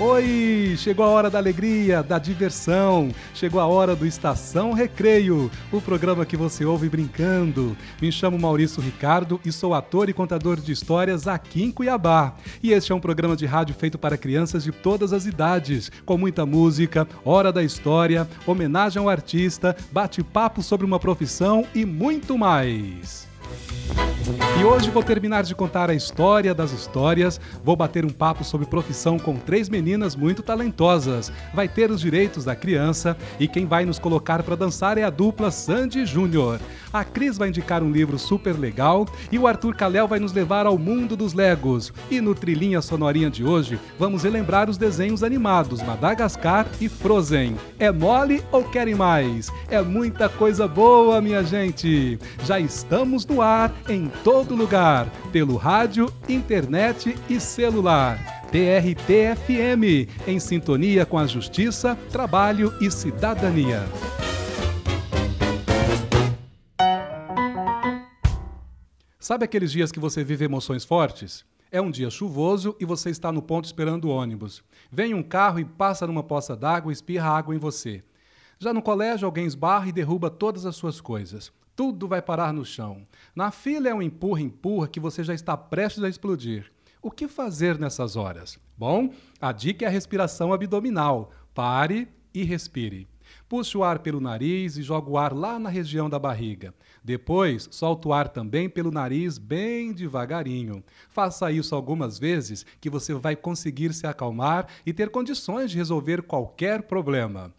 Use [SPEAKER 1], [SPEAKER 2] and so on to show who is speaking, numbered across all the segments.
[SPEAKER 1] Oi! Chegou a hora da alegria, da diversão. Chegou a hora do Estação Recreio, o programa que você ouve brincando. Me chamo Maurício Ricardo e sou ator e contador de histórias aqui em Cuiabá. E este é um programa de rádio feito para crianças de todas as idades, com muita música, hora da história, homenagem ao artista, bate-papo sobre uma profissão e muito mais. E hoje vou terminar de contar a história das histórias, vou bater um papo sobre profissão com três meninas muito talentosas. Vai ter os direitos da criança e quem vai nos colocar para dançar é a dupla Sandy Júnior. A Cris vai indicar um livro super legal e o Arthur Calel vai nos levar ao mundo dos Legos. E no Trilhinha Sonorinha de hoje, vamos relembrar os desenhos animados Madagascar e Frozen. É mole ou querem mais? É muita coisa boa, minha gente! Já estamos no ar em todo lugar, pelo rádio, internet e celular. TRT-FM, em sintonia com a justiça, trabalho e cidadania. Sabe aqueles dias que você vive emoções fortes? É um dia chuvoso e você está no ponto esperando o ônibus. Vem um carro e passa numa poça d'água e espirra água em você. Já no colégio, alguém esbarra e derruba todas as suas coisas. Tudo vai parar no chão. Na fila é um empurra-empurra que você já está prestes a explodir. O que fazer nessas horas? Bom, a dica é a respiração abdominal. Pare e respire. Puxe o ar pelo nariz e joga o ar lá na região da barriga. Depois, solta o ar também pelo nariz bem devagarinho. Faça isso algumas vezes que você vai conseguir se acalmar e ter condições de resolver qualquer problema.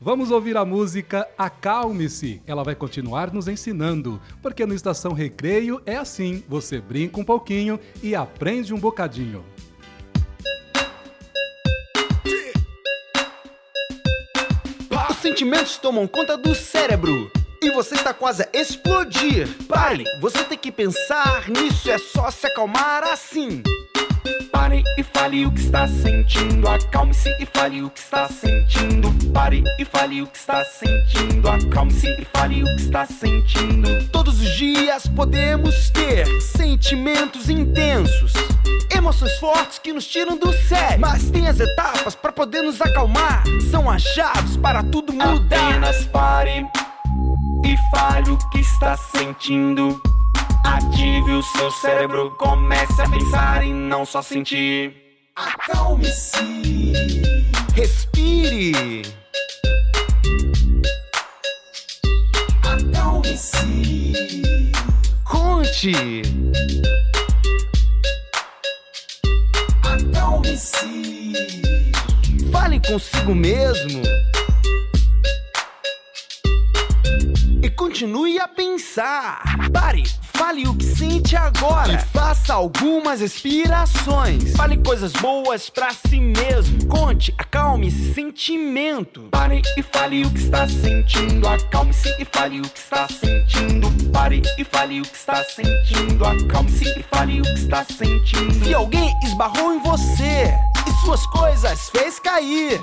[SPEAKER 1] Vamos ouvir a música Acalme-se. Ela vai continuar nos ensinando, porque no Estação Recreio é assim: você brinca um pouquinho e aprende um bocadinho.
[SPEAKER 2] Os sentimentos tomam conta do cérebro e você está quase a explodir. Pare, você tem que pensar nisso, é só se acalmar assim.
[SPEAKER 3] Pare e fale o que está sentindo. Acalme-se e fale o que está sentindo. Pare e fale o que está sentindo. Acalme-se e fale o que está sentindo.
[SPEAKER 2] Todos os dias podemos ter sentimentos intensos, emoções fortes que nos tiram do sério. Mas tem as etapas para poder nos acalmar, são as chaves para tudo mudar.
[SPEAKER 3] Apenas pare e fale o que está sentindo. Ative o seu cérebro, comece a pensar e não só sentir.
[SPEAKER 2] Acalme-se, respire. Acalme-se, conte. Acalme-se, fale consigo mesmo. E continue a pensar. Pare, fale o que sente agora. E faça algumas respirações. Fale coisas boas pra si mesmo. Conte, acalme esse sentimento.
[SPEAKER 3] Pare e fale o que está sentindo. Acalme-se e fale o que está sentindo. Pare e fale o que está sentindo. Acalme-se e fale o que está sentindo.
[SPEAKER 2] Se alguém esbarrou em você e suas coisas fez cair,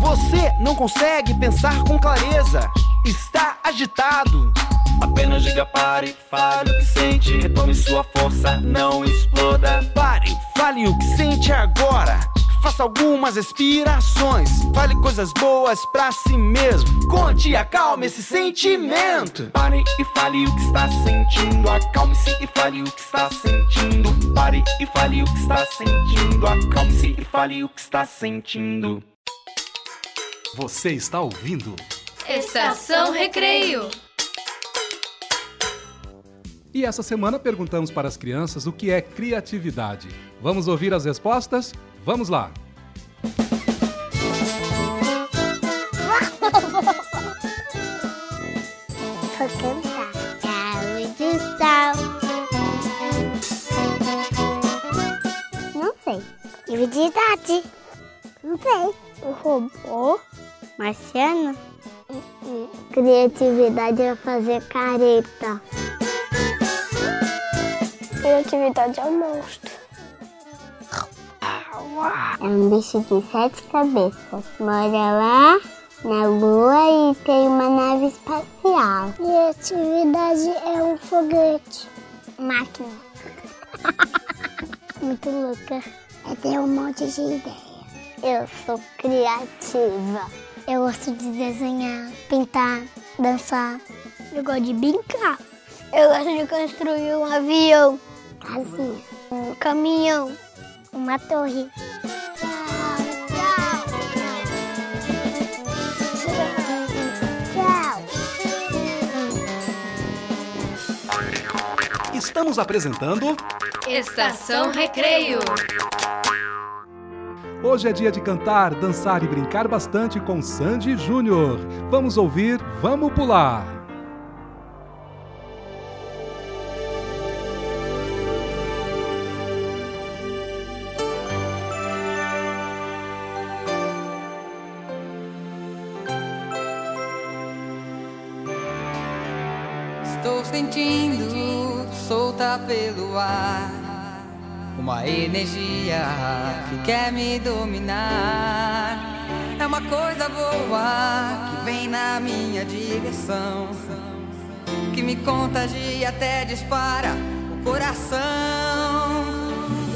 [SPEAKER 2] você não consegue pensar com clareza. Está agitado.
[SPEAKER 3] Apenas diga pare, fale o que sente. Retome sua força, não exploda.
[SPEAKER 2] Pare, fale o que sente agora. Faça algumas respirações. Fale coisas boas pra si mesmo. Conte e acalme esse sentimento.
[SPEAKER 3] Pare e fale o que está sentindo. Acalme-se e fale o que está sentindo. Pare e fale o que está sentindo. Acalme-se e fale o que está sentindo.
[SPEAKER 1] Você está ouvindo?
[SPEAKER 4] Estação Recreio.
[SPEAKER 1] E essa semana perguntamos para as crianças o que é criatividade. Vamos ouvir as respostas? Vamos lá!
[SPEAKER 5] Vou cantar. Saúde, sal. Não sei. Divididade. Não sei. O robô marciano. Criatividade é fazer careta.
[SPEAKER 6] Criatividade é um monstro.
[SPEAKER 5] É um bicho de sete cabeças. Mora lá na lua e tem uma nave espacial.
[SPEAKER 6] Criatividade é um foguete.
[SPEAKER 5] Máquina. Muito louca. Eu tenho um monte de ideias. Eu sou criativa.
[SPEAKER 6] Eu gosto de desenhar, pintar, dançar. Eu gosto de brincar. Eu gosto de construir um avião,
[SPEAKER 5] Casinha.
[SPEAKER 6] um caminhão.
[SPEAKER 5] Uma torre. Tchau.
[SPEAKER 1] Estamos apresentando.
[SPEAKER 4] Estação Recreio.
[SPEAKER 1] Hoje é dia de cantar, dançar e brincar bastante com Sandy Júnior. Vamos ouvir Vamos Pular.
[SPEAKER 7] Pelo ar uma energia que quer me dominar. É uma coisa boa que vem na minha direção, que me contagia até dispara o coração.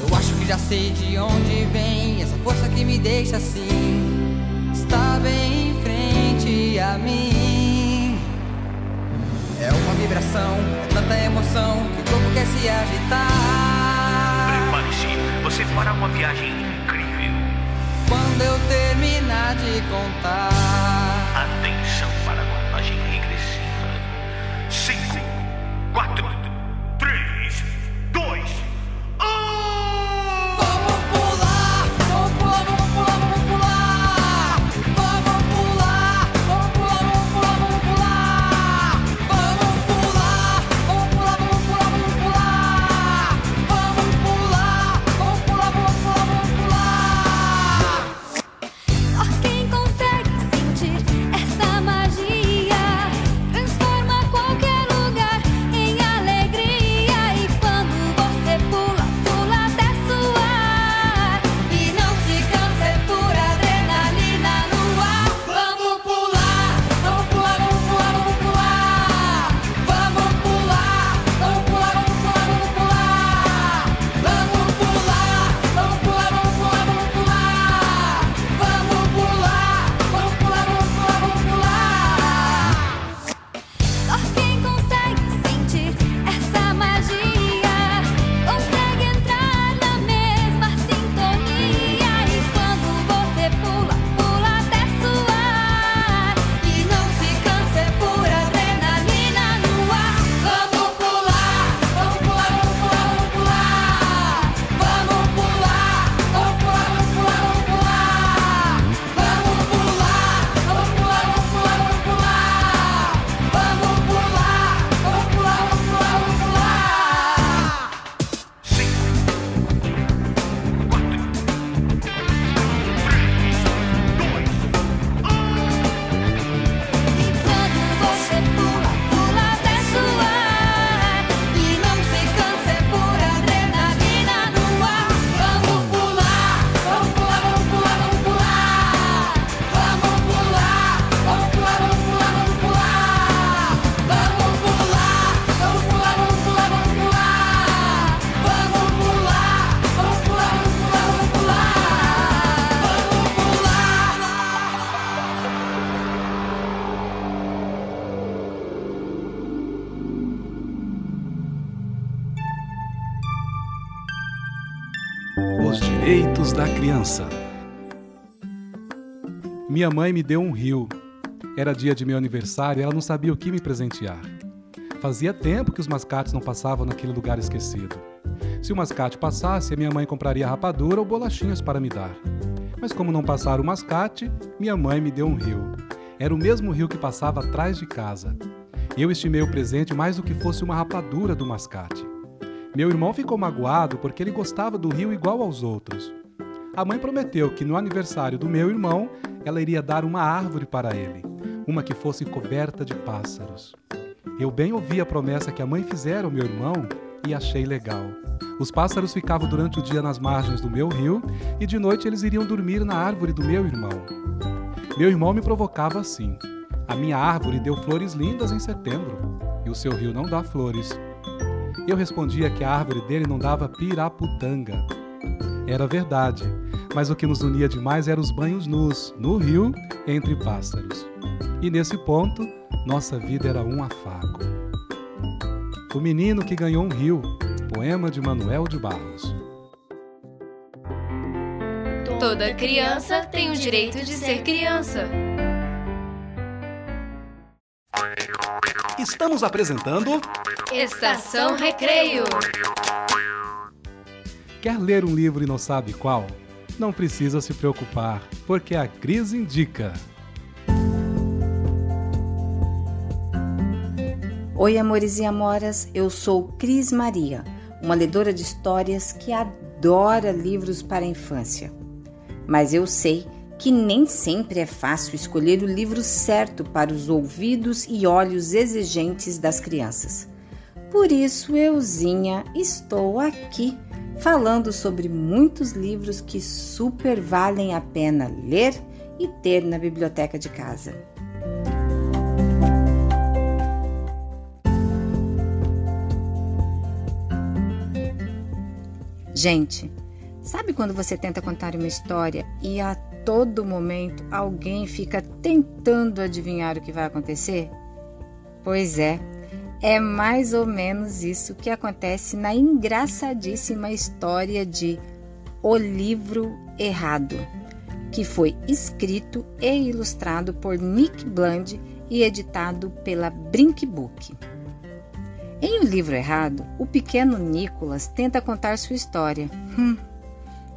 [SPEAKER 7] Eu acho que já sei de onde vem essa força que me deixa assim. Está bem em frente a mim. É uma vibração, é tanta emoção que o corpo quer se agitar.
[SPEAKER 8] Prepare-se, você fará uma viagem incrível.
[SPEAKER 7] Quando eu terminar de contar,
[SPEAKER 1] Minha mãe me deu um rio. Era dia de meu aniversário e ela não sabia o que me presentear. Fazia tempo que os mascates não passavam naquele lugar esquecido. Se o mascate passasse, minha mãe compraria rapadura ou bolachinhas para me dar. Mas como não passara o mascate, minha mãe me deu um rio. Era o mesmo rio que passava atrás de casa. Eu estimei o presente mais do que fosse uma rapadura do mascate. Meu irmão ficou magoado porque ele gostava do rio igual aos outros. A mãe prometeu que no aniversário do meu irmão ela iria dar uma árvore para ele. uma que fosse coberta de pássaros. Eu bem ouvi a promessa que a mãe fizera ao meu irmão e achei legal. Os pássaros ficavam durante o dia nas margens do meu rio e de noite eles iriam dormir na árvore do meu irmão. Meu irmão me provocava assim. A minha árvore deu flores lindas em setembro e o seu rio não dá flores. Eu respondia que a árvore dele não dava piraputanga. Era verdade, mas o que nos unia demais eram os banhos nus, no rio, entre pássaros. E nesse ponto, nossa vida era um afago. O menino que ganhou um rio, poema de Manuel de Barros.
[SPEAKER 9] Toda criança tem o direito de ser criança.
[SPEAKER 1] Estamos apresentando
[SPEAKER 9] Estação Recreio.
[SPEAKER 1] Quer ler um livro e não sabe qual? Não precisa se preocupar, porque a Cris indica.
[SPEAKER 10] Oi, amores e amoras, eu sou Cris Maria, uma ledora de histórias que adora livros para a infância. Mas eu sei que nem sempre é fácil escolher o livro certo para os ouvidos e olhos exigentes das crianças. Por isso, euzinha, estou aqui falando sobre muitos livros que super valem a pena ler e ter na biblioteca de casa. Gente, sabe quando você tenta contar uma história e a todo momento alguém fica tentando adivinhar o que vai acontecer? Pois é, é mais ou menos isso que acontece na engraçadíssima história de O Livro Errado, que foi escrito e ilustrado por Nick Bland e editado pela Brinkbook. Em O Livro Errado, o pequeno Nicholas tenta contar sua história. Hum,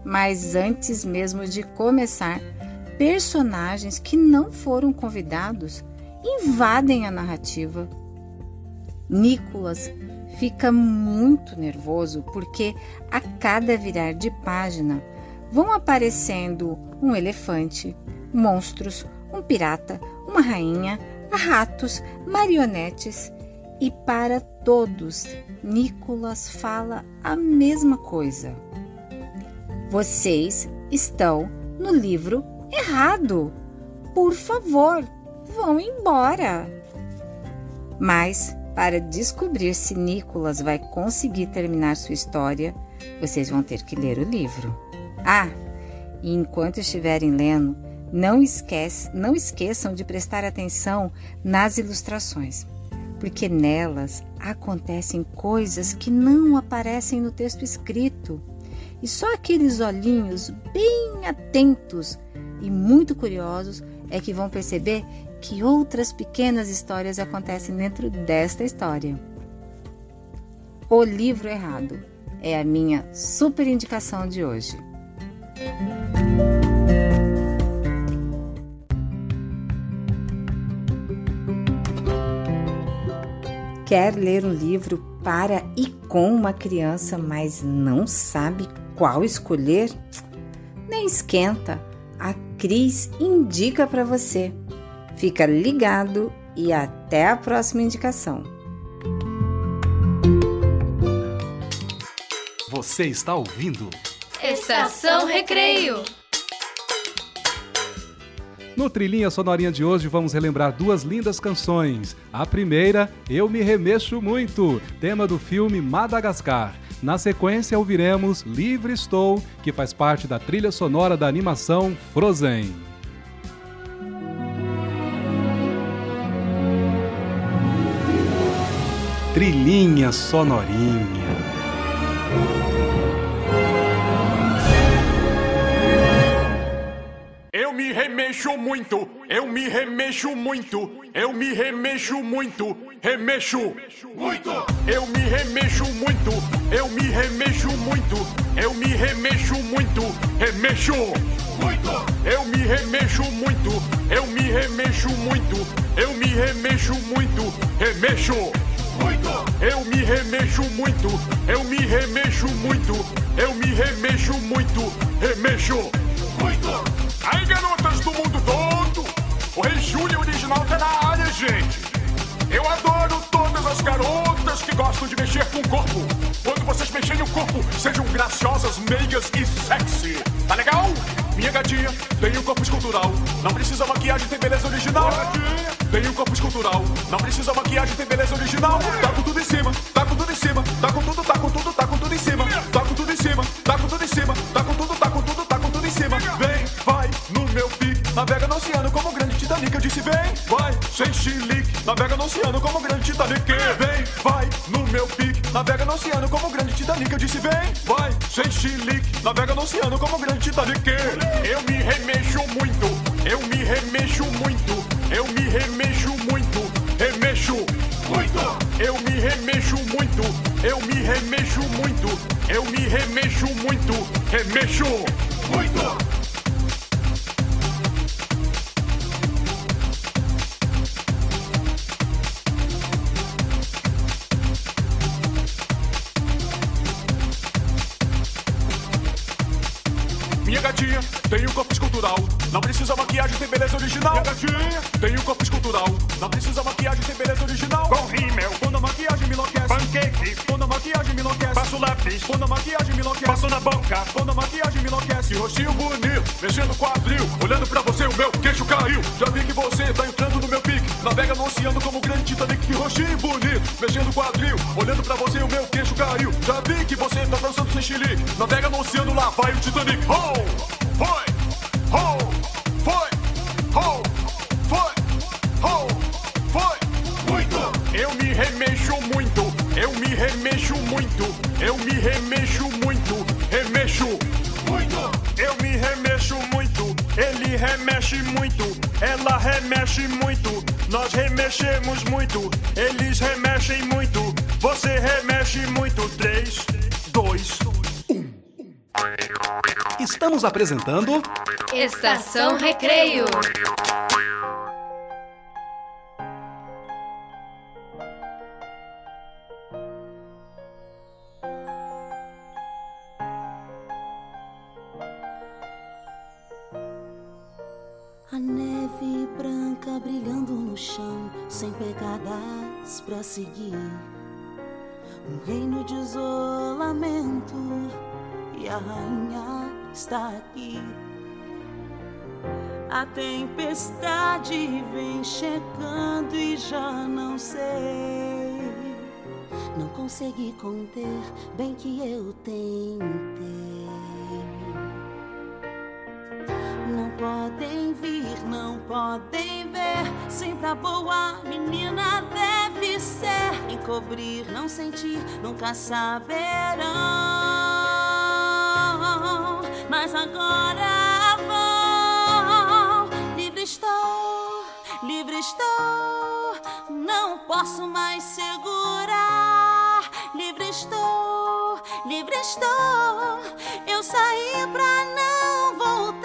[SPEAKER 10] mas antes mesmo de começar, personagens que não foram convidados invadem a narrativa. Nicholas fica muito nervoso porque a cada virar de página vão aparecendo um elefante, monstros, um pirata, uma rainha, ratos, marionetes e para todos, Nicolas fala a mesma coisa. Vocês estão no livro errado. Por favor, vão embora. Mas, para descobrir se Nicolas vai conseguir terminar sua história, vocês vão ter que ler o livro. Ah, e enquanto estiverem lendo, não, esquece, não esqueçam de prestar atenção nas ilustrações porque nelas acontecem coisas que não aparecem no texto escrito. E só aqueles olhinhos bem atentos e muito curiosos é que vão perceber que outras pequenas histórias acontecem dentro desta história. O livro errado é a minha super indicação de hoje. Quer ler um livro para e com uma criança, mas não sabe qual escolher? Nem esquenta, a Cris indica para você. Fica ligado e até a próxima indicação.
[SPEAKER 1] Você está ouvindo?
[SPEAKER 9] Estação Recreio.
[SPEAKER 1] No Trilhinha Sonorinha de hoje vamos relembrar duas lindas canções. A primeira, Eu Me Remexo Muito, tema do filme Madagascar. Na sequência ouviremos Livre Estou, que faz parte da trilha sonora da animação Frozen. Trilhinha Sonorinha.
[SPEAKER 8] Eu me remexo muito, eu me remexo muito, eu me remexo muito, remexo muito. Eu me remexo muito, eu me remexo muito, eu me remexo muito, remexo muito. Eu me remexo muito, eu me remexo muito, eu me remexo muito, remexo. Eu me remexo muito, eu me remexo muito, eu me remexo muito, remexo muito. Aí, garotas do mundo todo, o Rei Júlio original tá na área, gente. Eu adoro todas as garotas que gostam de mexer com o corpo. Quando vocês mexerem o corpo, sejam graciosas, meigas e sexy. Tá legal? Minha gatinha tem um corpo escultural. Não precisa maquiagem, tem beleza original. Tem um corpo escultural. Não precisa maquiagem, tem beleza original. Tá com tudo em cima, tá com tudo em cima. Tá com tudo, tá com tudo, tá com tudo em cima. Tá com tudo em cima, tá com tudo em cima. Tá com tudo, tá com tudo, cima. Vem, vai no meu pique. Navega no oceano como o grande Titanic. Eu disse vem, vai, sem chilique. Navega no oceano como o grande Titanic. Vem, vai no meu pique. Navega no oceano como o grande Titanic. Eu disse vem, vai, sem chilique. Navega no oceano como o grande Titanic. Eu me remexo muito,
[SPEAKER 1] apresentando
[SPEAKER 9] Estação Recreio.
[SPEAKER 11] A neve branca brilhando no chão, sem pegadas pra seguir. Um reino de isolamento e a rainha está aqui. A tempestade vem chegando e já não sei. Não consegui conter, bem que eu tentei. Não podem vir, não podem ver. Sempre a boa menina deve ser. Encobrir, não sentir, nunca saberão. Mas agora vão. Livre estou, livre estou. Não posso mais segurar. Livre estou, livre estou. Eu saí pra não voltar.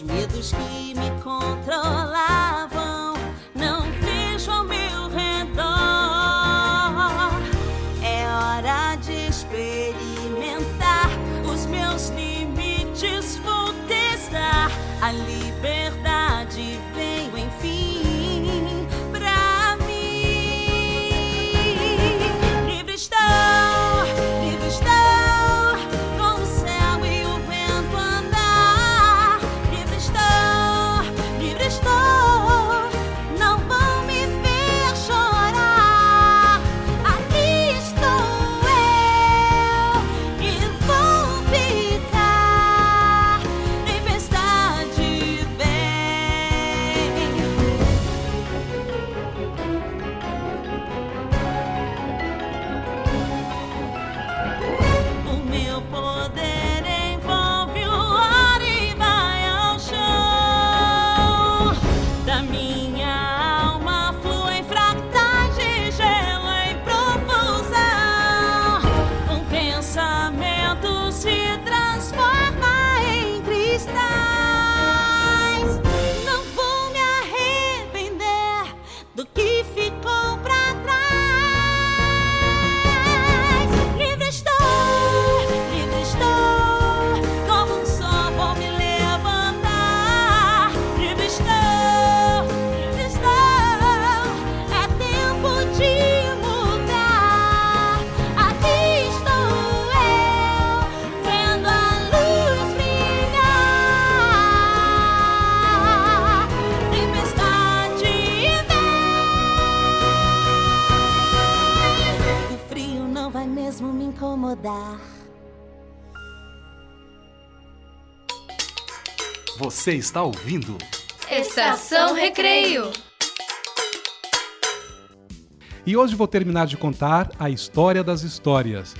[SPEAKER 11] Os medos que
[SPEAKER 12] Você está ouvindo?
[SPEAKER 9] Estação Recreio.
[SPEAKER 12] E hoje vou terminar de contar a história das histórias.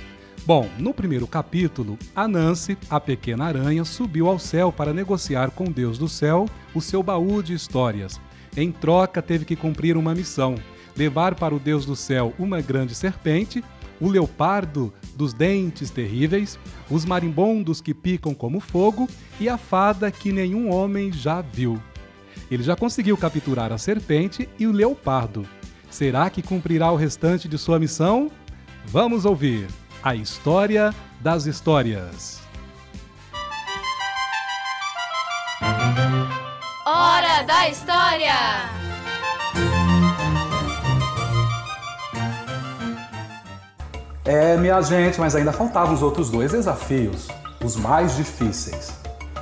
[SPEAKER 12] Bom, no primeiro capítulo, a Nancy, a pequena aranha, subiu ao céu para negociar com Deus do céu o seu baú de histórias. Em troca, teve que cumprir uma missão: levar para o Deus do céu uma grande serpente, o leopardo dos dentes terríveis, os marimbondos que picam como fogo e a fada que nenhum homem já viu. Ele já conseguiu capturar a serpente e o leopardo. Será que cumprirá o restante de sua missão? Vamos ouvir a história das histórias.
[SPEAKER 9] Hora da História!
[SPEAKER 1] É, minha gente, mas ainda faltavam os outros dois desafios, os mais difíceis.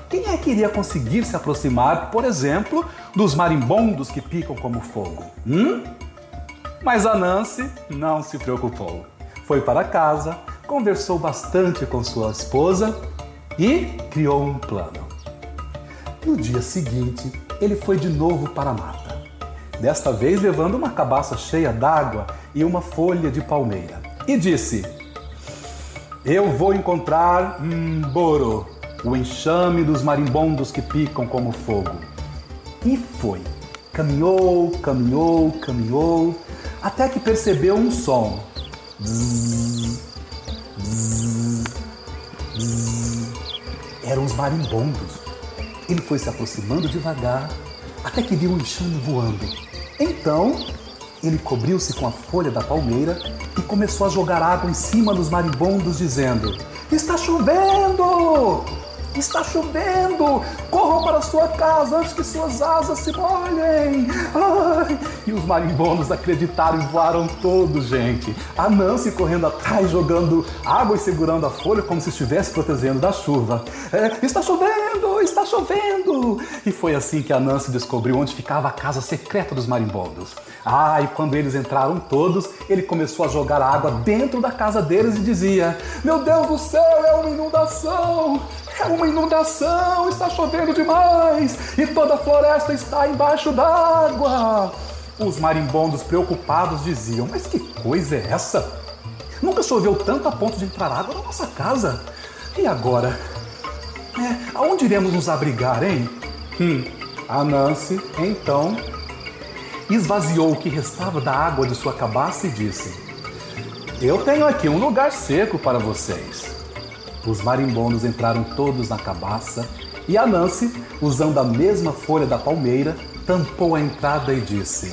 [SPEAKER 1] Quem é que iria conseguir se aproximar, por exemplo, dos marimbondos que picam como fogo? Hum? Mas a Nancy não se preocupou. Foi para casa, conversou bastante com sua esposa e criou um plano. No dia seguinte, ele foi de novo para a mata. Desta vez levando uma cabaça cheia d'água e uma folha de palmeira. E disse: Eu vou encontrar Mboro, o enxame dos marimbondos que picam como fogo. E foi. Caminhou, caminhou, caminhou, até que percebeu um som. Eram os marimbondos. Ele foi se aproximando devagar, até que viu um enxame voando. Então, ele cobriu-se com a folha da palmeira começou a jogar água em cima dos marimbondos, dizendo: Está chovendo! Está chovendo! Corram para sua casa antes que suas asas se molhem! Ai! E os marimbondos acreditaram e voaram todos, gente. A Nancy correndo atrás, jogando água e segurando a folha como se estivesse protegendo da chuva. É, está chovendo! Está chovendo! E foi assim que a Nancy descobriu onde ficava a casa secreta dos marimbondos. Ah, e quando eles entraram todos, ele começou a jogar água dentro da casa deles e dizia: Meu Deus do céu, é uma inundação! É uma inundação, está chovendo demais e toda a floresta está embaixo d'água. Os marimbondos preocupados diziam: Mas que coisa é essa? Nunca choveu tanto a ponto de entrar água na nossa casa. E agora? É, aonde iremos nos abrigar, hein? Hum, a Nancy, então, esvaziou o que restava da água de sua cabaça e disse: Eu tenho aqui um lugar seco para vocês. Os marimbondos entraram todos na cabaça e a Nancy, usando a mesma folha da palmeira, tampou a entrada e disse: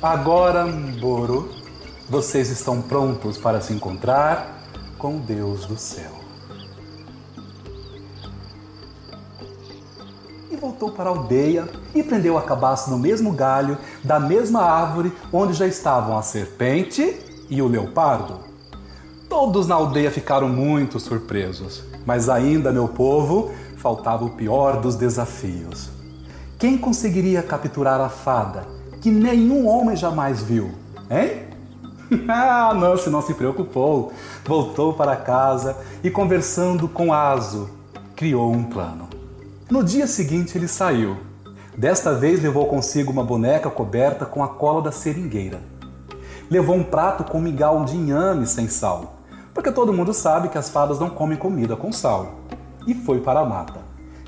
[SPEAKER 1] Agora, Mboro, vocês estão prontos para se encontrar com Deus do céu. E voltou para a aldeia e prendeu a cabaça no mesmo galho da mesma árvore onde já estavam a serpente e o leopardo. Todos na aldeia ficaram muito surpresos, mas ainda, meu povo, faltava o pior dos desafios. Quem conseguiria capturar a fada que nenhum homem jamais viu, hein? ah, Nancy não se preocupou. Voltou para casa e, conversando com Aso, criou um plano. No dia seguinte, ele saiu. Desta vez, levou consigo uma boneca coberta com a cola da seringueira. Levou um prato com mingau de inhame sem sal, porque todo mundo sabe que as fadas não comem comida com sal. E foi para a mata.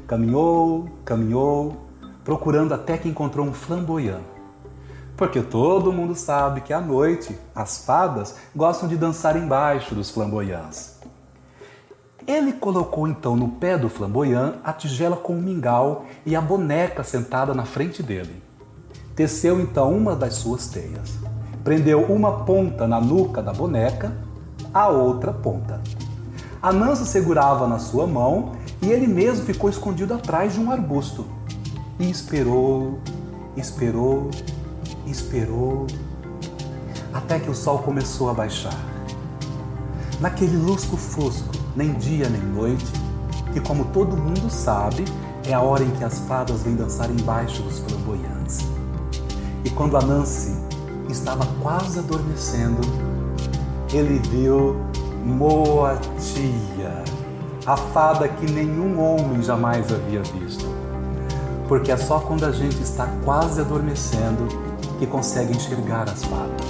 [SPEAKER 1] Caminhou, caminhou, procurando até que encontrou um flamboyant. Porque todo mundo sabe que à noite as fadas gostam de dançar embaixo dos flamboyants. Ele colocou então no pé do flamboyant a tigela com o mingau e a boneca sentada na frente dele. Teceu então uma das suas teias. Prendeu uma ponta na nuca da boneca, a outra ponta. A segurava na sua mão e ele mesmo ficou escondido atrás de um arbusto. E esperou, esperou, esperou, até que o sol começou a baixar. Naquele lusco-fusco, nem dia nem noite, que, como todo mundo sabe, é a hora em que as fadas vêm dançar embaixo dos flamboyantes. E quando a estava quase adormecendo, ele viu Moatia, a fada que nenhum homem jamais havia visto. Porque é só quando a gente está quase adormecendo que consegue enxergar as fadas.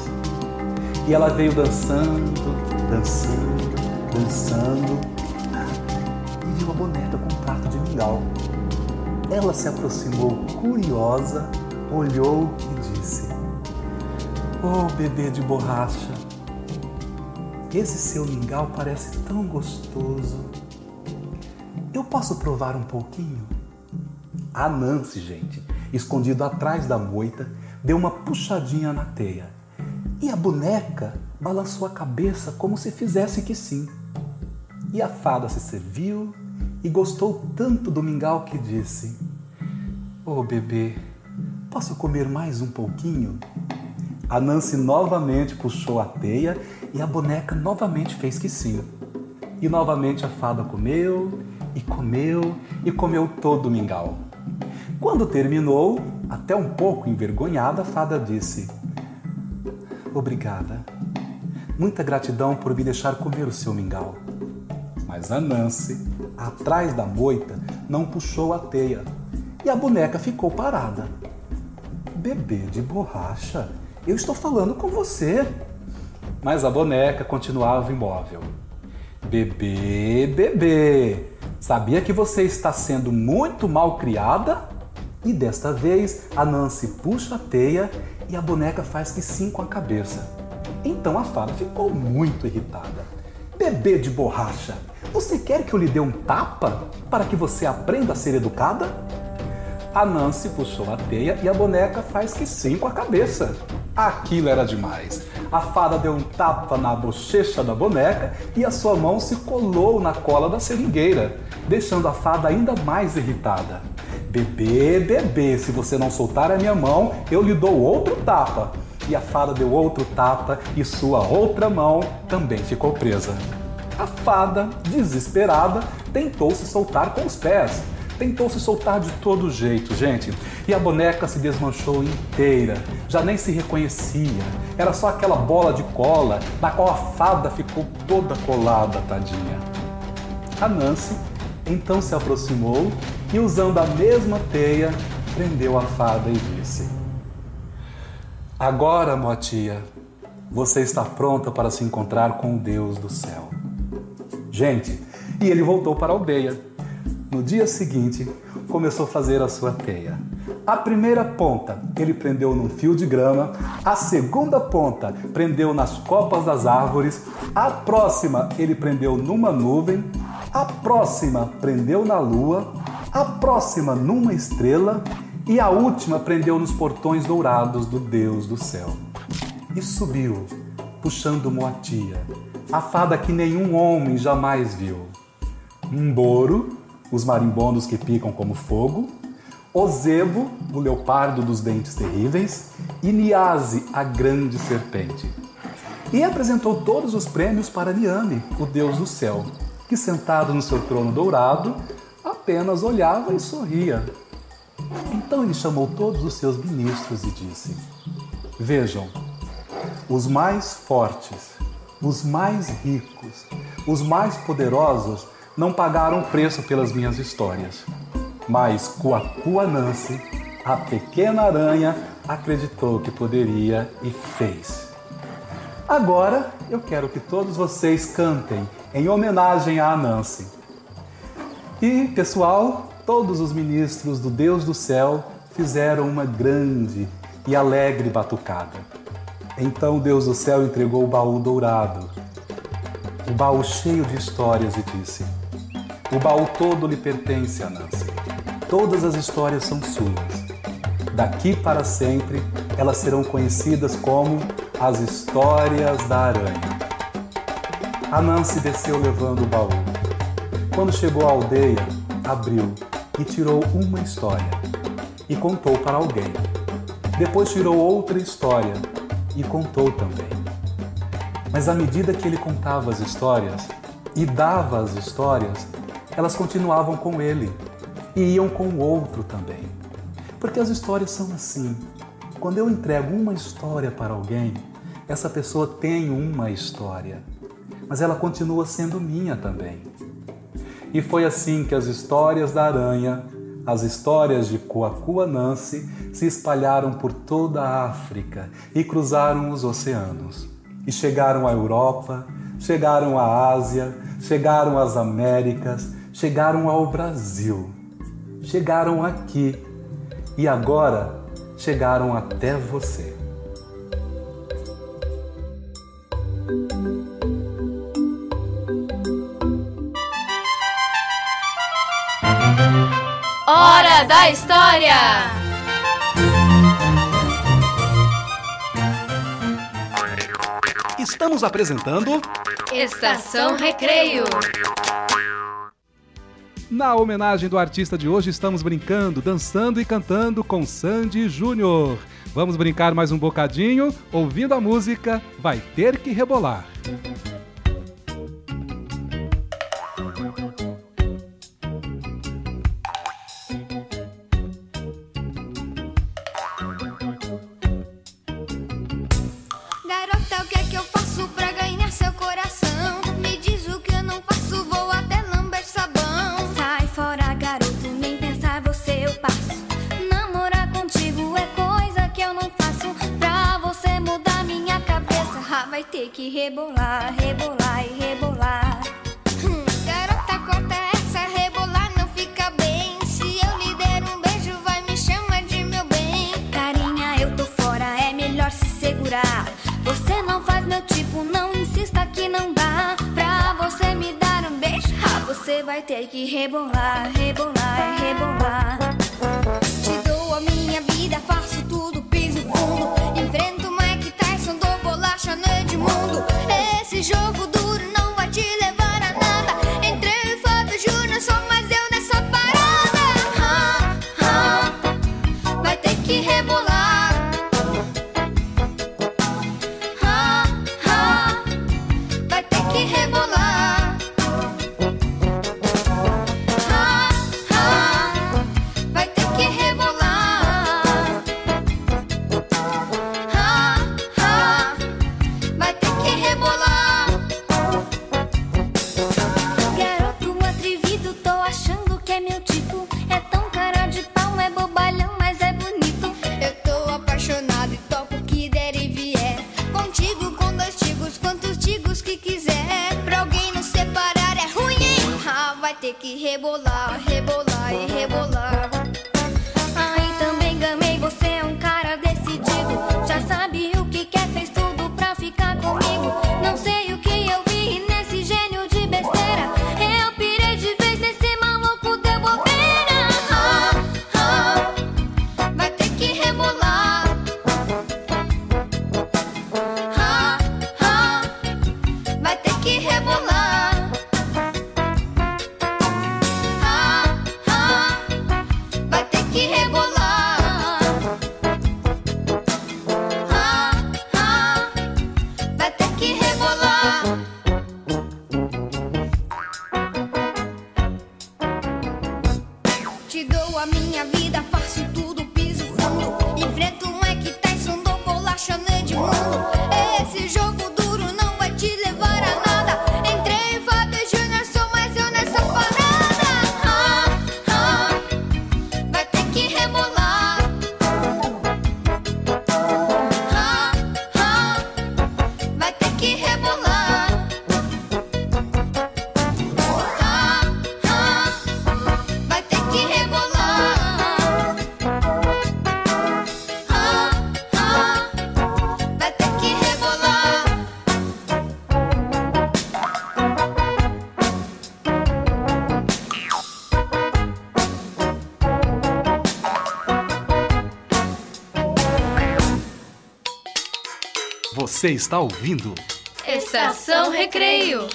[SPEAKER 1] E ela veio dançando, dançando, dançando e viu a boneca com um prato de mingau. Ela se aproximou curiosa, olhou e disse: Oh, bebê de borracha, esse seu mingau parece tão gostoso. Eu posso provar um pouquinho? A Nancy, gente, escondido atrás da moita, deu uma puxadinha na teia. E a boneca balançou a cabeça como se fizesse que sim. E a fada se serviu e gostou tanto do mingau que disse: Ô oh, bebê, posso comer mais um pouquinho? A Nancy novamente puxou a teia e a boneca novamente fez que sim. E novamente a fada comeu e comeu e comeu todo o mingau. Quando terminou, até um pouco envergonhada, a fada disse: Obrigada. Muita gratidão por me deixar comer o seu mingau. Mas a Nancy, atrás da moita, não puxou a teia e a boneca ficou parada. Bebê de borracha, eu estou falando com você. Mas a boneca continuava imóvel. Bebê, bebê, sabia que você está sendo muito mal criada? E desta vez a Nancy puxa a teia e a boneca faz que sim com a cabeça. Então a fada ficou muito irritada. Bebê de borracha, você quer que eu lhe dê um tapa para que você aprenda a ser educada? A Nancy puxou a teia e a boneca faz que sim com a cabeça. Aquilo era demais. A fada deu um tapa na bochecha da boneca e a sua mão se colou na cola da seringueira, deixando a fada ainda mais irritada. Bebê, bebê, se você não soltar a minha mão, eu lhe dou outro tapa. E a fada deu outro tapa e sua outra mão também ficou presa. A fada, desesperada, tentou se soltar com os pés. Tentou se soltar de todo jeito, gente. E a boneca se desmanchou inteira. Já nem se reconhecia. Era só aquela bola de cola na qual a fada ficou toda colada, tadinha. A Nancy então se aproximou e, usando a mesma teia, prendeu a fada e disse: Agora, Moatia, você está pronta para se encontrar com o Deus do céu. Gente, e ele voltou para a aldeia. No dia seguinte, começou a fazer a sua teia. A primeira ponta ele prendeu num fio de grama, a segunda ponta prendeu nas copas das árvores, a próxima ele prendeu numa nuvem, a próxima prendeu na lua, a próxima numa estrela e a última prendeu nos portões dourados do Deus do céu. E subiu, puxando Moatia, a fada que nenhum homem jamais viu. Um boro, os marimbondos que picam como fogo, Ozebo, o leopardo dos dentes terríveis, e Niase, a grande serpente. E apresentou todos os prêmios para Niame, o deus do céu, que sentado no seu trono dourado, apenas olhava e sorria. Então ele chamou todos os seus ministros e disse: Vejam, os mais fortes, os mais ricos, os mais poderosos não pagaram preço pelas minhas histórias. Mas Cuacua Nancy, a pequena aranha, acreditou que poderia e fez. Agora eu quero que todos vocês cantem em homenagem a Nancy. E, pessoal, todos os ministros do Deus do céu fizeram uma grande e alegre batucada. Então Deus do céu entregou o baú dourado, o baú cheio de histórias, e disse: O baú todo lhe pertence a Nancy. Todas as histórias são suas. Daqui para sempre, elas serão conhecidas como as histórias da aranha. A Nancy desceu levando o baú. Quando chegou à aldeia, abriu e tirou uma história e contou para alguém. Depois tirou outra história e contou também. Mas à medida que ele contava as histórias e dava as histórias, elas continuavam com ele e iam com o outro também. Porque as histórias são assim. Quando eu entrego uma história para alguém, essa pessoa tem uma história.
[SPEAKER 13] mas ela continua sendo minha também. E foi assim que as histórias da aranha, as histórias de Coacua Nancy se espalharam por toda a África e cruzaram os oceanos. E chegaram à Europa, chegaram à Ásia, chegaram às Américas, chegaram ao Brasil, chegaram aqui e agora chegaram até você.
[SPEAKER 9] Hora da História!
[SPEAKER 1] Estamos apresentando
[SPEAKER 9] Estação Recreio.
[SPEAKER 1] Na homenagem do artista de hoje, estamos brincando, dançando e cantando com Sandy Júnior. Vamos brincar mais um bocadinho, ouvindo a música Vai Ter Que Rebolar.
[SPEAKER 4] Garota,
[SPEAKER 1] Você está ouvindo?
[SPEAKER 9] Estação Recreio.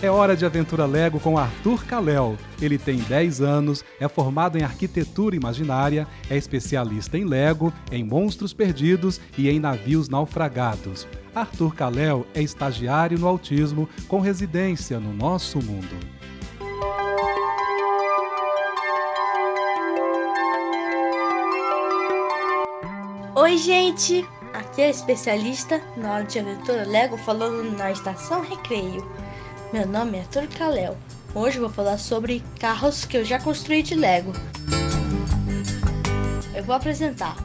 [SPEAKER 1] É hora de aventura Lego com Arthur Kalel. Ele tem 10 anos, é formado em arquitetura imaginária, é especialista em Lego, em monstros perdidos e em navios naufragados. Arthur Kalel é estagiário no autismo com residência no nosso mundo.
[SPEAKER 14] Oi, gente! Aqui é a especialista na hora de aventura Lego falando na estação Recreio. Meu nome é Arthur Kalel. Hoje vou falar sobre carros que eu já construí de Lego. Eu vou apresentar.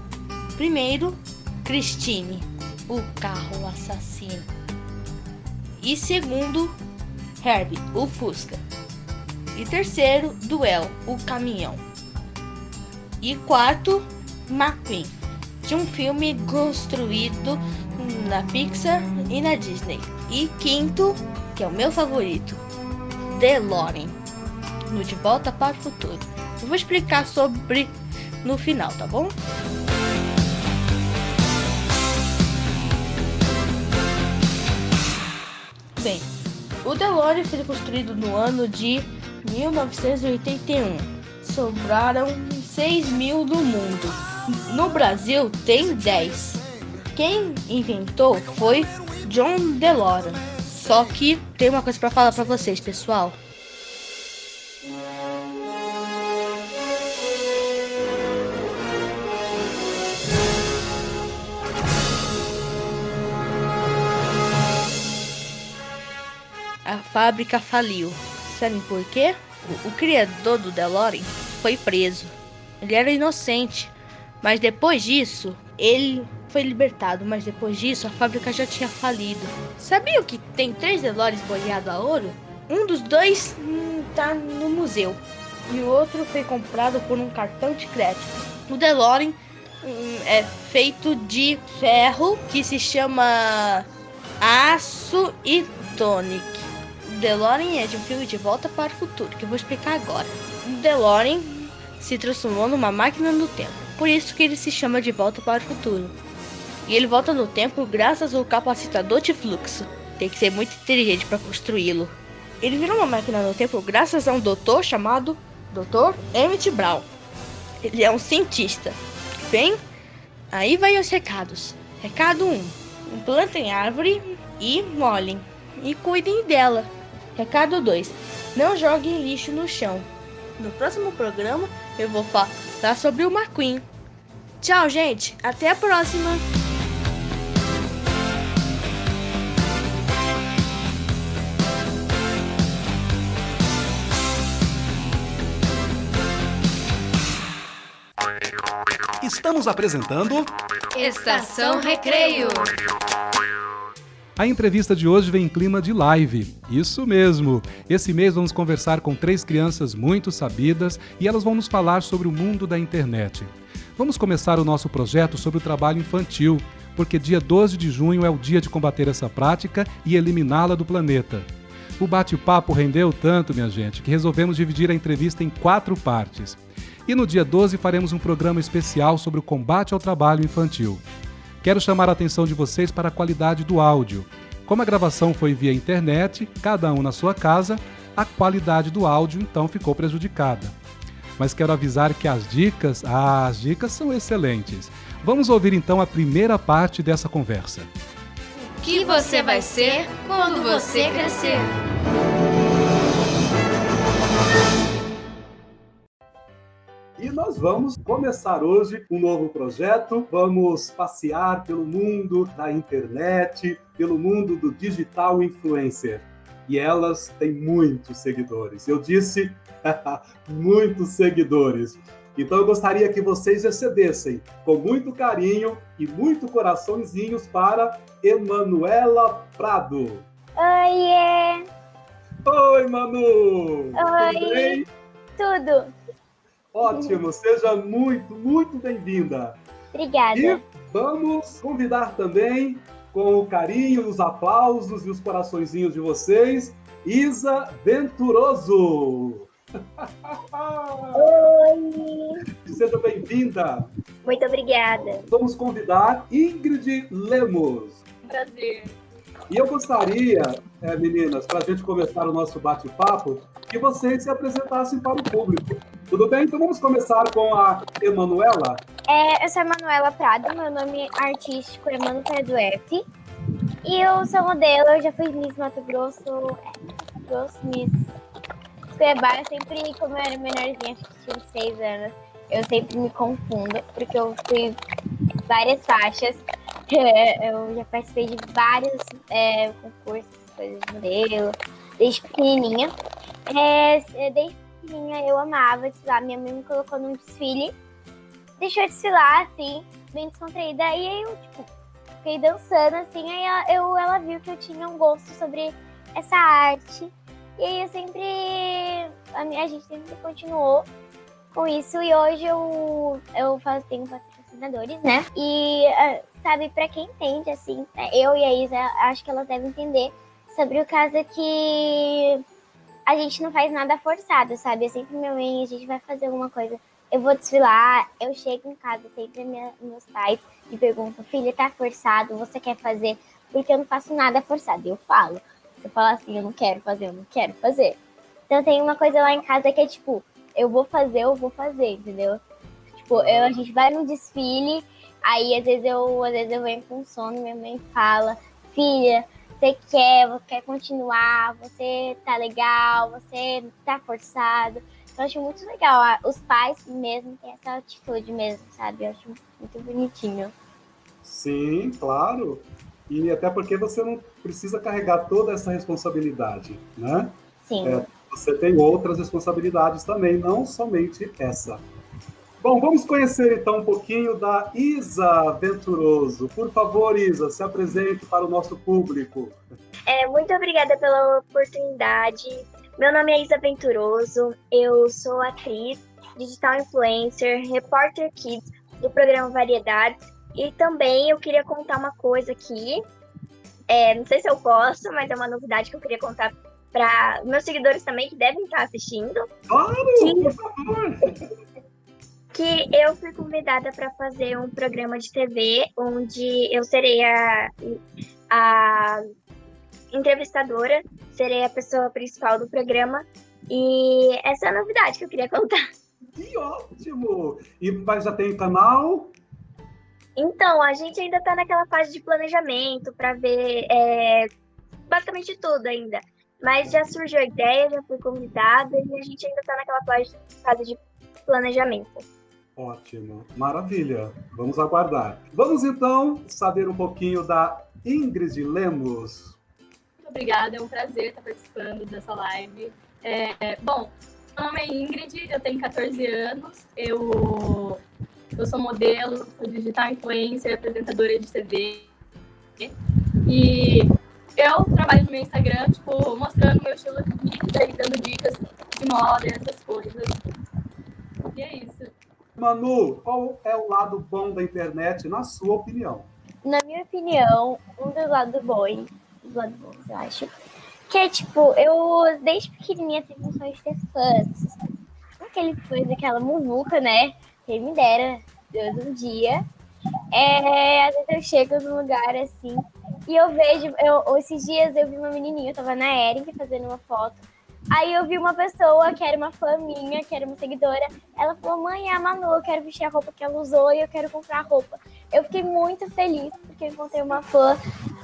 [SPEAKER 14] Primeiro, Christine, o carro assassino. E segundo, Herbie, o Fusca. E terceiro, Duel, o caminhão. E quarto, McQueen, de um filme construído na Pixar e na Disney. E quinto, que é o meu favorito, DeLorean, no De Volta para o Futuro. Eu vou explicar sobre no final, tá bom? Bem, o DeLorean foi construído no ano de 1981. Sobraram 6 mil no mundo. No Brasil tem 10. Quem inventou foi John DeLorean. Só que tem uma coisa para falar para vocês, pessoal. A fábrica faliu. Sabem por quê? O, o criador do DeLorean foi preso. Ele era inocente. Mas depois disso, ele foi libertado. Mas depois disso, a fábrica já tinha falido. Sabiam que tem três DeLoreans boleados a ouro? Um dos dois hum, tá no museu. E o outro foi comprado por um cartão de crédito. O DeLorean hum, é feito de ferro que se chama aço e tonic. O DeLorean é de um filme de Volta para o Futuro, que eu vou explicar agora. O DeLorean se transformou numa máquina no tempo. Por isso que ele se chama de Volta para o Futuro. E ele volta no tempo graças ao capacitador de fluxo. Tem que ser muito inteligente para construí-lo. Ele virou uma máquina no tempo graças a um doutor chamado Dr. Emmett Brown. Ele é um cientista. Bem, aí vai os recados. Recado 1. Plantem árvore e molhem. E cuidem dela. Recado 2. Não joguem lixo no chão. No próximo programa eu vou falar sobre o McQueen. Tchau, gente. Até a próxima.
[SPEAKER 13] Estamos apresentando
[SPEAKER 9] Estação Recreio.
[SPEAKER 1] A entrevista de hoje vem em clima de live. Isso mesmo! Esse mês vamos conversar com três crianças muito sabidas e elas vão nos falar sobre o mundo da internet. Vamos começar o nosso projeto sobre o trabalho infantil, porque dia 12 de junho é o dia de combater essa prática e eliminá-la do planeta. O bate-papo rendeu tanto, minha gente, que resolvemos dividir a entrevista em quatro partes. E no dia 12 faremos um programa especial sobre o combate ao trabalho infantil. Quero chamar a atenção de vocês para a qualidade do áudio. Como a gravação foi via internet, cada um na sua casa, a qualidade do áudio então ficou prejudicada. Mas quero avisar que as dicas, ah, as dicas são excelentes. Vamos ouvir então a primeira parte dessa conversa.
[SPEAKER 9] O que você vai ser quando você crescer?
[SPEAKER 13] E nós vamos começar hoje um novo projeto. Vamos passear pelo mundo da internet, pelo mundo do digital influencer. E elas têm muitos seguidores. Eu disse muitos seguidores. Então eu gostaria que vocês excedessem com muito carinho e muito coraçõezinhos para Emanuela Prado.
[SPEAKER 5] Oiê!
[SPEAKER 13] Oi, Manu!
[SPEAKER 5] Oi!
[SPEAKER 13] Tudo bem?
[SPEAKER 5] Tudo.
[SPEAKER 13] Ótimo, seja muito, muito bem-vinda.
[SPEAKER 5] Obrigada.
[SPEAKER 13] E vamos convidar também, com o carinho, os aplausos e os coraçõezinhos de vocês, Isa Venturoso.
[SPEAKER 5] Oi!
[SPEAKER 13] Seja bem-vinda.
[SPEAKER 5] Muito obrigada.
[SPEAKER 13] Vamos convidar Ingrid Lemos.
[SPEAKER 5] Prazer.
[SPEAKER 13] E eu gostaria, é, meninas, para a gente começar o nosso bate-papo, que vocês se apresentassem para o público. Tudo bem? Então vamos começar com a Emanuela.
[SPEAKER 5] É, eu sou a Manuela Prado, meu nome artístico é Manu Prado F. E eu sou modelo, eu já fui Miss Mato Grosso, é, Grosso Miss Cuiabá. Eu sempre, como eu era menorzinha, acho que tinha seis anos, eu sempre me confundo, porque eu fui várias faixas. É, eu já participei de vários é, concursos, coisas de modelo, desde pequenininha. É, desde pequenininha eu amava desfilar. Minha mãe me colocou num desfile, deixou desfilar, assim, bem descontraída. E aí eu, tipo, fiquei dançando, assim, aí ela, eu, ela viu que eu tinha um gosto sobre essa arte. E aí eu sempre. A, minha, a gente sempre continuou com isso. E hoje eu, eu faço, tenho patrocinadores, né? E, ah, sabe, pra quem entende, assim, né, eu e a Isa, acho que elas devem entender sobre o caso que a gente não faz nada forçado, sabe? É sempre minha mãe, a gente vai fazer alguma coisa. Eu vou desfilar, eu chego em casa, sempre minha, meus pais me perguntam, filha, tá forçado, você quer fazer? Porque eu não faço nada forçado. Eu falo. Eu falo assim, eu não quero fazer, eu não quero fazer. Então tem uma coisa lá em casa que é tipo, eu vou fazer, eu vou fazer, entendeu? Tipo, eu, a gente vai no desfile, aí às vezes eu, às vezes eu venho com sono, minha mãe fala, filha, você quer, você quer continuar, você tá legal, você tá forçado. Então, eu acho muito legal. Os pais mesmo têm essa atitude mesmo, sabe? Eu acho muito bonitinho.
[SPEAKER 13] Sim, claro. E até porque você não precisa carregar toda essa responsabilidade, né?
[SPEAKER 5] Sim.
[SPEAKER 13] É, você tem outras responsabilidades também, não somente essa. Bom, vamos conhecer então um pouquinho da Isa Venturoso. Por favor, Isa, se apresente para o nosso público.
[SPEAKER 15] É, muito obrigada pela oportunidade. Meu nome é Isa Venturoso, eu sou atriz, digital influencer, repórter kids do programa Variedades e também eu queria contar uma coisa aqui. É, não sei se eu posso, mas é uma novidade que eu queria contar para meus seguidores também que devem estar assistindo.
[SPEAKER 13] Claro,
[SPEAKER 15] que,
[SPEAKER 13] por favor.
[SPEAKER 15] Que eu fui convidada para fazer um programa de TV onde eu serei a, a entrevistadora, serei a pessoa principal do programa. E essa é a novidade que eu queria contar.
[SPEAKER 13] Que ótimo! E já tem canal?
[SPEAKER 15] Então, a gente ainda está naquela fase de planejamento para ver é, basicamente tudo ainda. Mas já surgiu a ideia, já fui convidada e a gente ainda está naquela fase de planejamento.
[SPEAKER 13] Ótimo, maravilha. Vamos aguardar. Vamos então saber um pouquinho da Ingrid Lemos.
[SPEAKER 16] Muito obrigada, é um prazer estar participando dessa live. É, bom, meu nome é Ingrid, eu tenho 14 anos, eu eu sou modelo, sou digital influencer, apresentadora de TV. E eu trabalho no meu Instagram, tipo, mostrando meu estilo de vida e dando dicas de moda essas coisas. E é isso.
[SPEAKER 13] Manu, qual é o lado bom da internet, na sua opinião?
[SPEAKER 5] Na minha opinião, um dos lados bons, dos lados bons, eu acho, que é tipo, eu desde pequenininha tive um sonho de ter fãs. Aquele fãs, aquela muvuca, né? Quem me dera, Deus um dia. É, às vezes eu chego num lugar assim e eu vejo, eu, esses dias eu vi uma menininha, eu tava na Eric fazendo uma foto. Aí eu vi uma pessoa que era uma fã minha, que era uma seguidora. Ela falou: Mãe, é a Manu, eu quero vestir a roupa que ela usou e eu quero comprar a roupa. Eu fiquei muito feliz porque encontrei uma fã.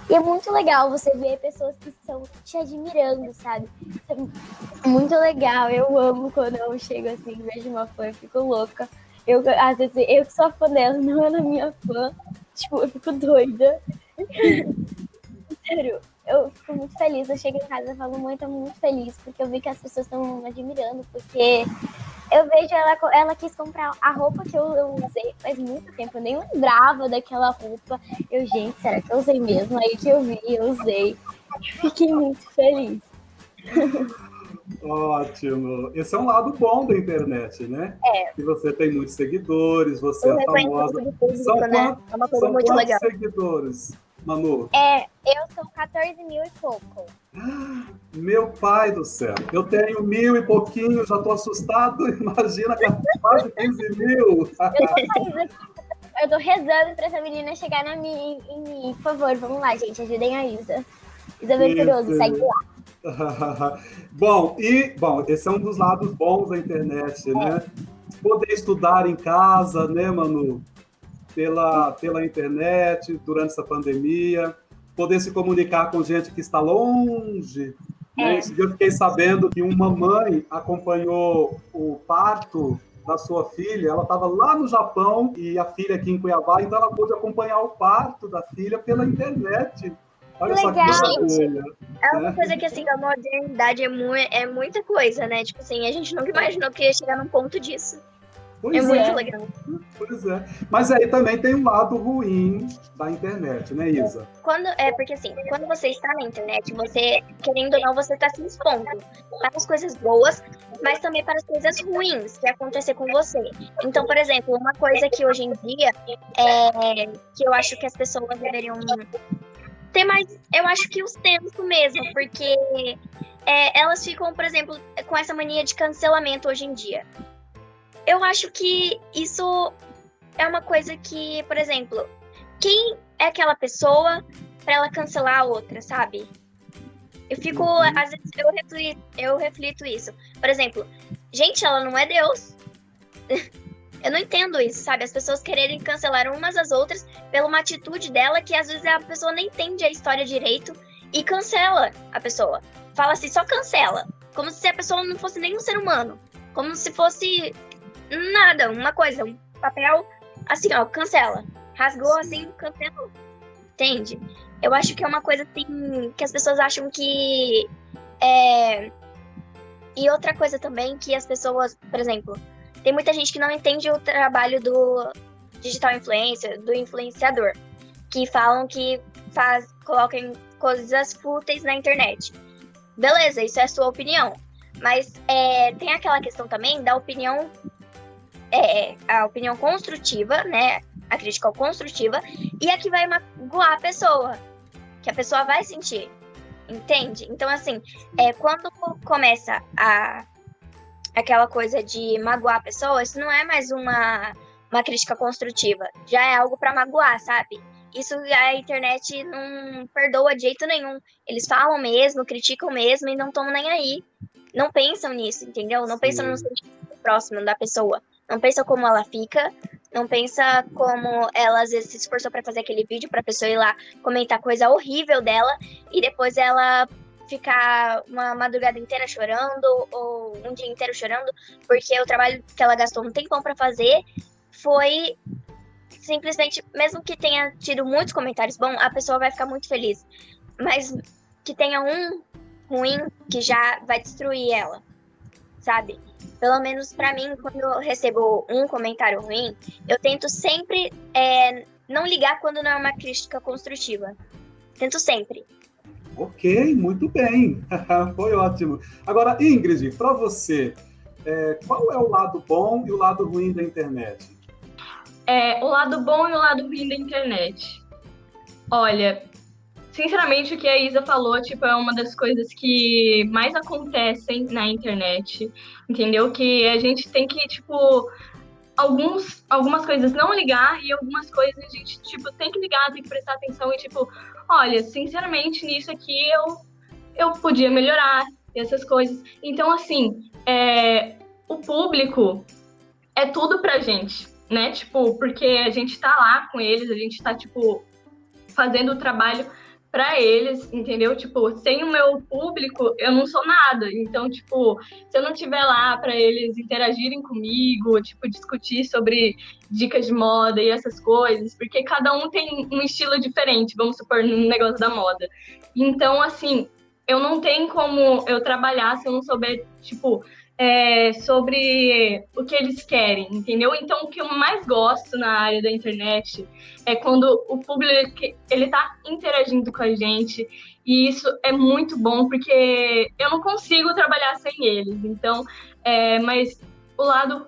[SPEAKER 5] E é muito legal você ver pessoas que estão te admirando, sabe? É muito legal. Eu amo quando eu chego assim, vejo uma fã, eu fico louca. Eu, às vezes, eu que sou fã dela, não era minha fã. Tipo, eu fico doida. Sério, eu fico muito feliz. Eu chego em casa e falo, mãe, tô muito feliz, porque eu vi que as pessoas estão admirando, porque eu vejo ela, ela quis comprar a roupa que eu, eu, usei faz muito tempo. Eu nem lembrava daquela roupa. Eu, gente, será que eu usei mesmo? Aí que eu vi, eu usei. Fiquei muito feliz.
[SPEAKER 13] Ótimo. Esse é um lado bom da internet, né?
[SPEAKER 5] É.
[SPEAKER 13] Que você tem muitos seguidores, você
[SPEAKER 5] O
[SPEAKER 13] é famosa.
[SPEAKER 5] público,
[SPEAKER 13] São,
[SPEAKER 5] né?
[SPEAKER 13] quantos,
[SPEAKER 5] É uma coisa
[SPEAKER 13] são
[SPEAKER 5] muito legal.
[SPEAKER 13] seguidores, Manu?
[SPEAKER 5] É, eu sou 14 mil e pouco.
[SPEAKER 13] Meu pai do céu. Eu tenho mil e pouquinho, já tô assustado. Imagina quase 15 mil.
[SPEAKER 5] Eu tô rezando pra essa menina chegar na mim, em mim. Por favor, vamos lá, gente. Ajudem a Isa. Isa Venturoso,
[SPEAKER 13] Isso.
[SPEAKER 5] segue lá.
[SPEAKER 13] bom, e bom, esse é um dos lados bons da internet, né? Poder estudar em casa, né, Manu? Pela, pela internet, durante essa pandemia, poder se comunicar com gente que está longe. Né?
[SPEAKER 5] É.
[SPEAKER 13] Esse dia eu fiquei sabendo que uma mãe acompanhou o parto da sua filha, ela estava lá no Japão e a filha aqui em Cuiabá, então ela pôde acompanhar o parto da filha pela internet. Olha só que
[SPEAKER 15] Legal.
[SPEAKER 13] maravilha.
[SPEAKER 15] É uma coisa que, assim, a modernidade é, mu é muita coisa, né? Tipo assim, a gente nunca imaginou que ia chegar num ponto disso.
[SPEAKER 13] Pois
[SPEAKER 15] é muito
[SPEAKER 13] é.
[SPEAKER 15] legal.
[SPEAKER 13] Pois é. Mas aí também tem um lado ruim da internet, né, Isa?
[SPEAKER 15] Quando, é porque assim, quando você está na internet, você, querendo ou não, você está se expondo para as coisas boas, mas também para as coisas ruins que acontecer com você. Então, por exemplo, uma coisa que hoje em dia é que eu acho que as pessoas deveriam ter mais, eu acho que o senso mesmo, porque é, elas ficam, por exemplo, com essa mania de cancelamento hoje em dia. Eu acho que isso é uma coisa que, por exemplo, quem é aquela pessoa para ela cancelar a outra, sabe? Eu fico, às vezes, eu reflito, eu reflito isso. Por exemplo, gente, ela não é Deus. eu não entendo isso, sabe? As pessoas quererem cancelar umas às outras pela uma atitude dela que às vezes a pessoa nem entende a história direito e cancela a pessoa. Fala assim, só cancela. Como se a pessoa não fosse nem um ser humano. Como se fosse nada, uma coisa, um papel assim, ó, cancela. Rasgou assim, cancelou. Entende? Eu acho que é uma coisa assim que as pessoas acham que é e outra coisa também que as pessoas, por exemplo, tem muita gente que não entende o trabalho do digital influencer, do influenciador, que falam que faz, colocam coisas fúteis na internet. Beleza, isso é a sua opinião. Mas é, tem aquela questão também da opinião, é, a opinião construtiva, né? A crítica construtiva, e a que vai magoar a pessoa, que a pessoa vai sentir. Entende? Então, assim, é, quando começa a aquela coisa de magoar a pessoa, isso não é mais uma, uma crítica construtiva. Já é algo para magoar, sabe? Isso a internet não perdoa de jeito nenhum. Eles falam mesmo, criticam mesmo e não estão nem aí. Não pensam nisso, entendeu? Não pensam no sentimento próximo da pessoa. Não pensam como ela fica, não pensa como ela às vezes se esforçou para fazer aquele vídeo para pessoa ir lá comentar coisa horrível dela e depois ela ficar uma madrugada inteira chorando ou um dia inteiro chorando porque o trabalho que ela gastou um tempão para fazer foi simplesmente, mesmo que tenha tido muitos comentários bons, a pessoa vai ficar muito feliz. Mas que tenha um ruim que já vai destruir ela, sabe? Pelo menos pra mim, quando eu recebo um comentário ruim, eu tento sempre é, não ligar quando não é uma crítica construtiva. Tento sempre.
[SPEAKER 13] Ok, muito bem. Foi ótimo. Agora, Ingrid, para você, é, qual é o lado bom e o lado ruim da internet?
[SPEAKER 16] É, o lado bom e o lado ruim da internet. Olha, sinceramente, o que a Isa falou, tipo, é uma das coisas que mais acontecem na internet, entendeu? Que a gente tem que, tipo, alguns, algumas coisas não ligar e algumas coisas a gente, tipo, tem que ligar, tem que prestar atenção e, tipo, olha, sinceramente, nisso aqui eu, eu podia melhorar essas coisas. Então, assim, é, o público é tudo pra gente, né? Tipo, porque a gente tá lá com eles, a gente tá, tipo, fazendo o trabalho para eles, entendeu? Tipo, sem o meu público, eu não sou nada. Então, tipo, se eu não tiver lá para eles interagirem comigo, tipo, discutir sobre dicas de moda e essas coisas, porque cada um tem um estilo diferente, vamos supor, no negócio da moda. Então, assim, eu não tenho como eu trabalhar se eu não souber, tipo, é, sobre o que eles querem, entendeu? Então, o que eu mais gosto na área da internet é quando o público ele tá interagindo com a gente e isso é muito bom porque eu não consigo trabalhar sem eles. Então, é, mas o lado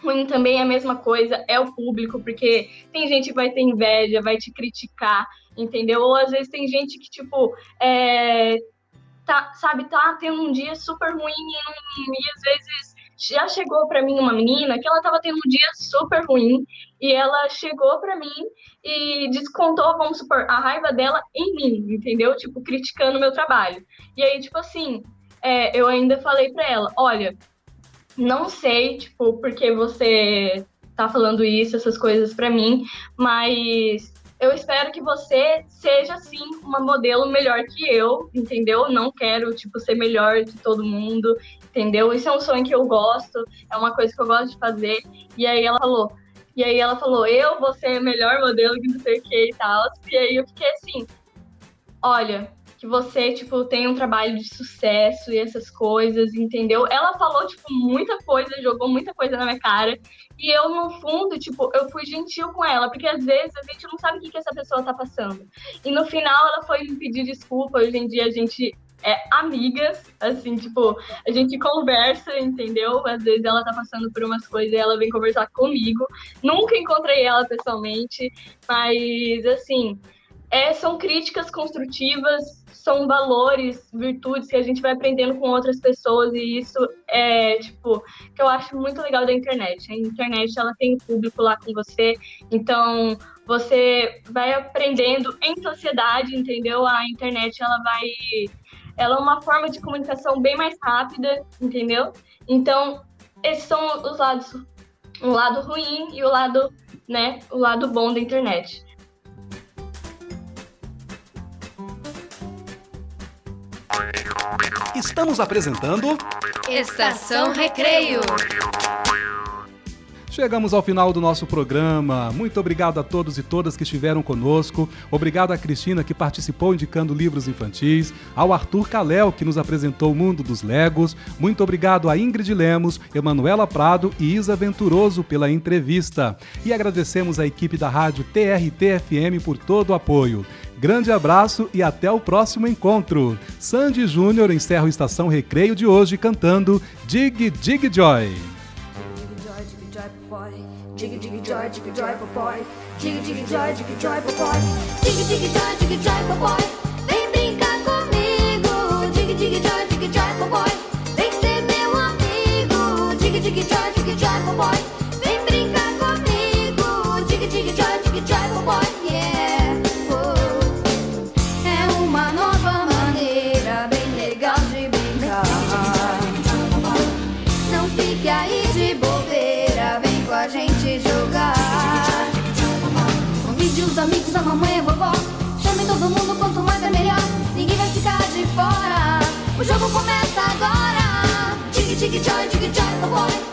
[SPEAKER 16] ruim também é a mesma coisa, é o público, porque tem gente que vai ter inveja, vai te criticar, entendeu? Ou às vezes tem gente que, tipo, é, tá, sabe, tá tendo um dia super ruim e, e às vezes já chegou para mim uma menina que ela tava tendo um dia super ruim e ela chegou para mim e descontou, vamos supor, a raiva dela em mim, entendeu? Tipo, criticando o meu trabalho. E aí, tipo assim, é, eu ainda falei para ela, olha, não sei, tipo, porque você tá falando isso, essas coisas para mim, mas eu espero que você seja, sim, uma modelo melhor que eu, entendeu? Não quero, tipo, ser melhor de todo mundo, entendeu? Isso é um sonho que eu gosto, é uma coisa que eu gosto de fazer. E aí ela falou, e aí ela falou, eu vou ser melhor modelo que não sei o que e tal. E aí eu fiquei assim, olha, que você, tipo, tem um trabalho de sucesso e essas coisas, entendeu? Ela falou, tipo, muita coisa, jogou muita coisa na minha cara. E eu, no fundo, tipo, eu fui gentil com ela, porque às vezes a gente não sabe o que, que essa pessoa tá passando. E no final ela foi me pedir desculpa. Hoje em dia a gente é amigas, assim, tipo, a gente conversa, entendeu? Às vezes ela tá passando por umas coisas e ela vem conversar comigo. Nunca encontrei ela pessoalmente, mas assim, é, são críticas construtivas, são valores, virtudes que a gente vai aprendendo com outras pessoas e isso é, tipo, que eu acho muito legal da internet. A internet, ela tem o público lá com você, então você vai aprendendo em sociedade, entendeu? A internet, ela vai... Ela é uma forma de comunicação bem mais rápida, entendeu? Então, esses são os lados, o lado ruim e o lado, né, o lado bom da internet.
[SPEAKER 13] Estamos apresentando
[SPEAKER 9] Estação Recreio.
[SPEAKER 1] Chegamos ao final do nosso programa. Muito obrigado a todos e todas que estiveram conosco. Obrigado a Cristina que participou indicando livros infantis, ao Arthur Caléu que nos apresentou o mundo dos Legos. Muito obrigado a Ingrid Lemos, Emanuela Prado e Isa Venturoso pela entrevista. E agradecemos a equipe da rádio TRT-FM por todo o apoio. Grande abraço e até o próximo encontro. Sandy Júnior encerra o Estação Recreio de hoje cantando Dig Dig Joy.
[SPEAKER 4] Joy, joy boy. Joy, joy boy. Joy, joy boy. Jogo começa agora. Tig tig joy, tig joy, oh boy.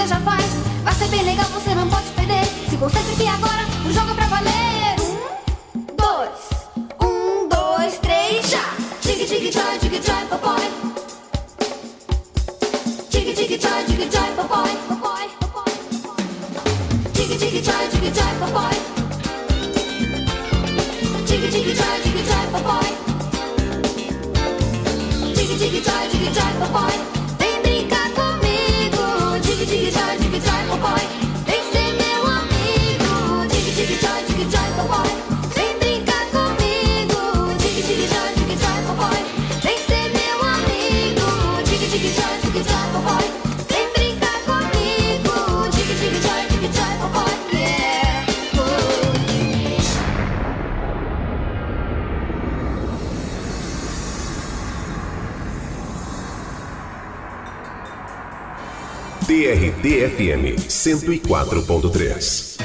[SPEAKER 4] 在上
[SPEAKER 17] 班。104.3.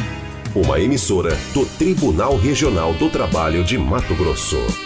[SPEAKER 17] Uma emissora do Tribunal Regional do Trabalho de Mato Grosso.